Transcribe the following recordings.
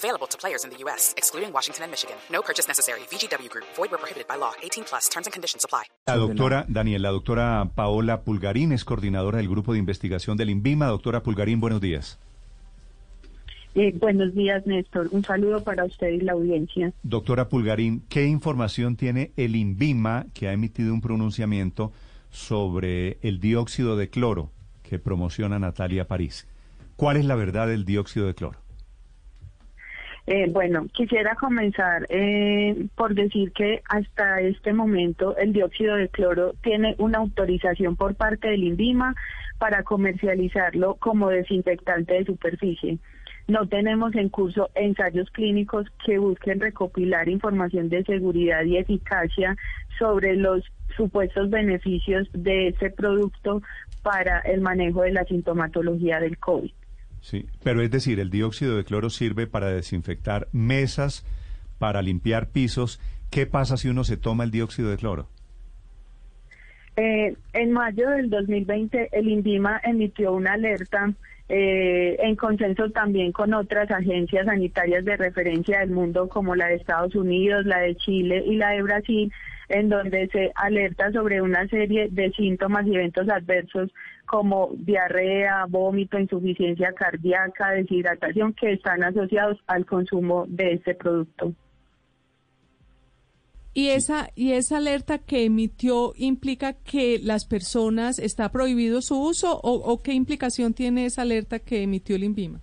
Available to players in the U.S., excluding Washington and Michigan. No purchase necessary. VGW Group. Void where prohibited by law. 18 plus. Terms and conditions apply. La doctora, Daniel, la doctora Paola Pulgarín es coordinadora del Grupo de Investigación del INVIMA. Doctora Pulgarín, buenos días. Eh, buenos días, Néstor. Un saludo para usted y la audiencia. Doctora Pulgarín, ¿qué información tiene el INVIMA que ha emitido un pronunciamiento sobre el dióxido de cloro que promociona Natalia París? ¿Cuál es la verdad del dióxido de cloro? Eh, bueno, quisiera comenzar eh, por decir que hasta este momento el dióxido de cloro tiene una autorización por parte del INVIMA para comercializarlo como desinfectante de superficie. No tenemos en curso ensayos clínicos que busquen recopilar información de seguridad y eficacia sobre los supuestos beneficios de ese producto para el manejo de la sintomatología del COVID. Sí, pero es decir, el dióxido de cloro sirve para desinfectar mesas, para limpiar pisos. ¿Qué pasa si uno se toma el dióxido de cloro? Eh, en mayo del 2020, el INVIMA emitió una alerta eh, en consenso también con otras agencias sanitarias de referencia del mundo como la de Estados Unidos, la de Chile y la de Brasil, en donde se alerta sobre una serie de síntomas y eventos adversos como diarrea, vómito, insuficiencia cardíaca, deshidratación que están asociados al consumo de este producto. Y esa, y esa alerta que emitió implica que las personas está prohibido su uso o, o qué implicación tiene esa alerta que emitió el INVIMA?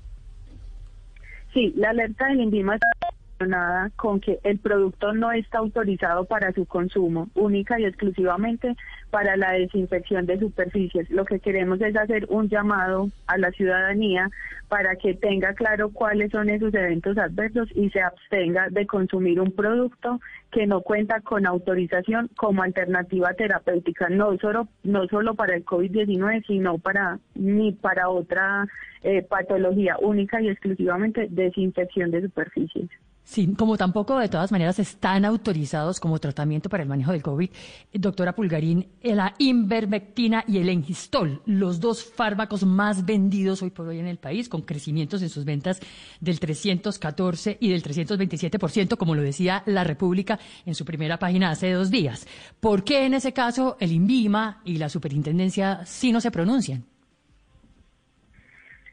Sí, la alerta del INVIMA está relacionada con que el producto no está autorizado para su consumo, única y exclusivamente para la desinfección de superficies. Lo que queremos es hacer un llamado a la ciudadanía para que tenga claro cuáles son esos eventos adversos y se abstenga de consumir un producto que no cuenta con autorización como alternativa terapéutica, no solo, no solo para el COVID-19, sino para ni para otra eh, patología única y exclusivamente desinfección de superficies. Sí, como tampoco de todas maneras están autorizados como tratamiento para el manejo del COVID, doctora Pulgarín, la invermectina y el engistol, los dos fármacos más vendidos hoy por hoy en el país, con crecimientos en sus ventas del 314 y del 327%, como lo decía la República en su primera página hace dos días. ¿Por qué en ese caso el INVIMA y la superintendencia sí no se pronuncian?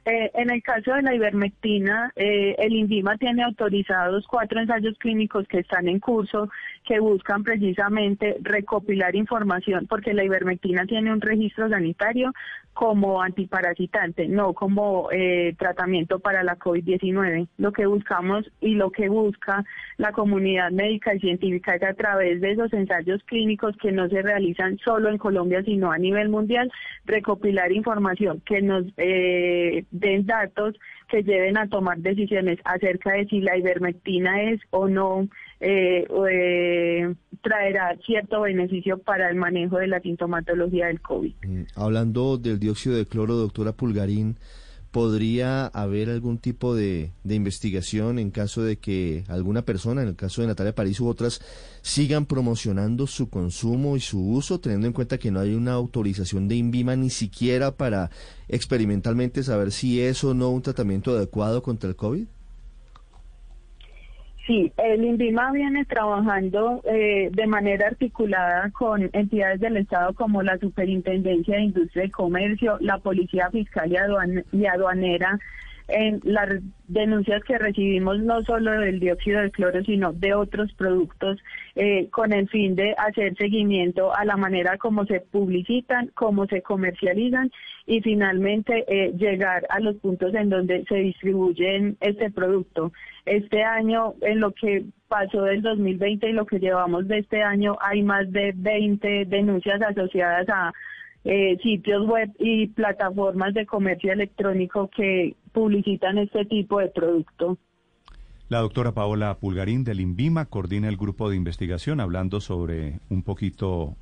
Eh, en el caso de la ivermectina, eh, el INVIMA tiene autorizados cuatro ensayos clínicos que están en curso que buscan precisamente recopilar información, porque la ivermectina tiene un registro sanitario como antiparasitante, no como eh, tratamiento para la COVID-19. Lo que buscamos y lo que busca la comunidad médica y científica es a través de esos ensayos clínicos que no se realizan solo en Colombia, sino a nivel mundial, recopilar información que nos eh, den datos que lleven a tomar decisiones acerca de si la ivermectina es o no eh, eh, traerá cierto beneficio para el manejo de la sintomatología del COVID. Mm, hablando del dióxido de cloro, doctora Pulgarín, ¿podría haber algún tipo de, investigación en caso de que alguna persona, en el caso de Natalia París u otras, sigan promocionando su consumo y su uso, teniendo en cuenta que no hay una autorización de INVIMA ni siquiera para experimentalmente saber si es o no un tratamiento adecuado contra el COVID? Sí, el INVIMA viene trabajando eh, de manera articulada con entidades del Estado como la Superintendencia de Industria y Comercio, la Policía Fiscal y, Aduanera en las denuncias que recibimos no solo del dióxido de cloro, sino de otros productos, eh, con el fin de hacer seguimiento a la manera como se publicitan, cómo se comercializan y finalmente eh, llegar a los puntos en donde se distribuyen este producto. Este año, en lo que pasó del 2020 y lo que llevamos de este año, hay más de 20 denuncias asociadas a eh, sitios web y plataformas de comercio electrónico que publicitan este tipo de producto. La doctora Paola Pulgarín del INVIMA coordina el grupo de investigación hablando sobre un poquito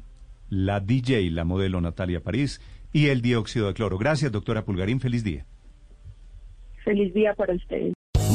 la DJ, la modelo Natalia París y el dióxido de cloro. Gracias, doctora Pulgarín. Feliz día. Feliz día para ustedes.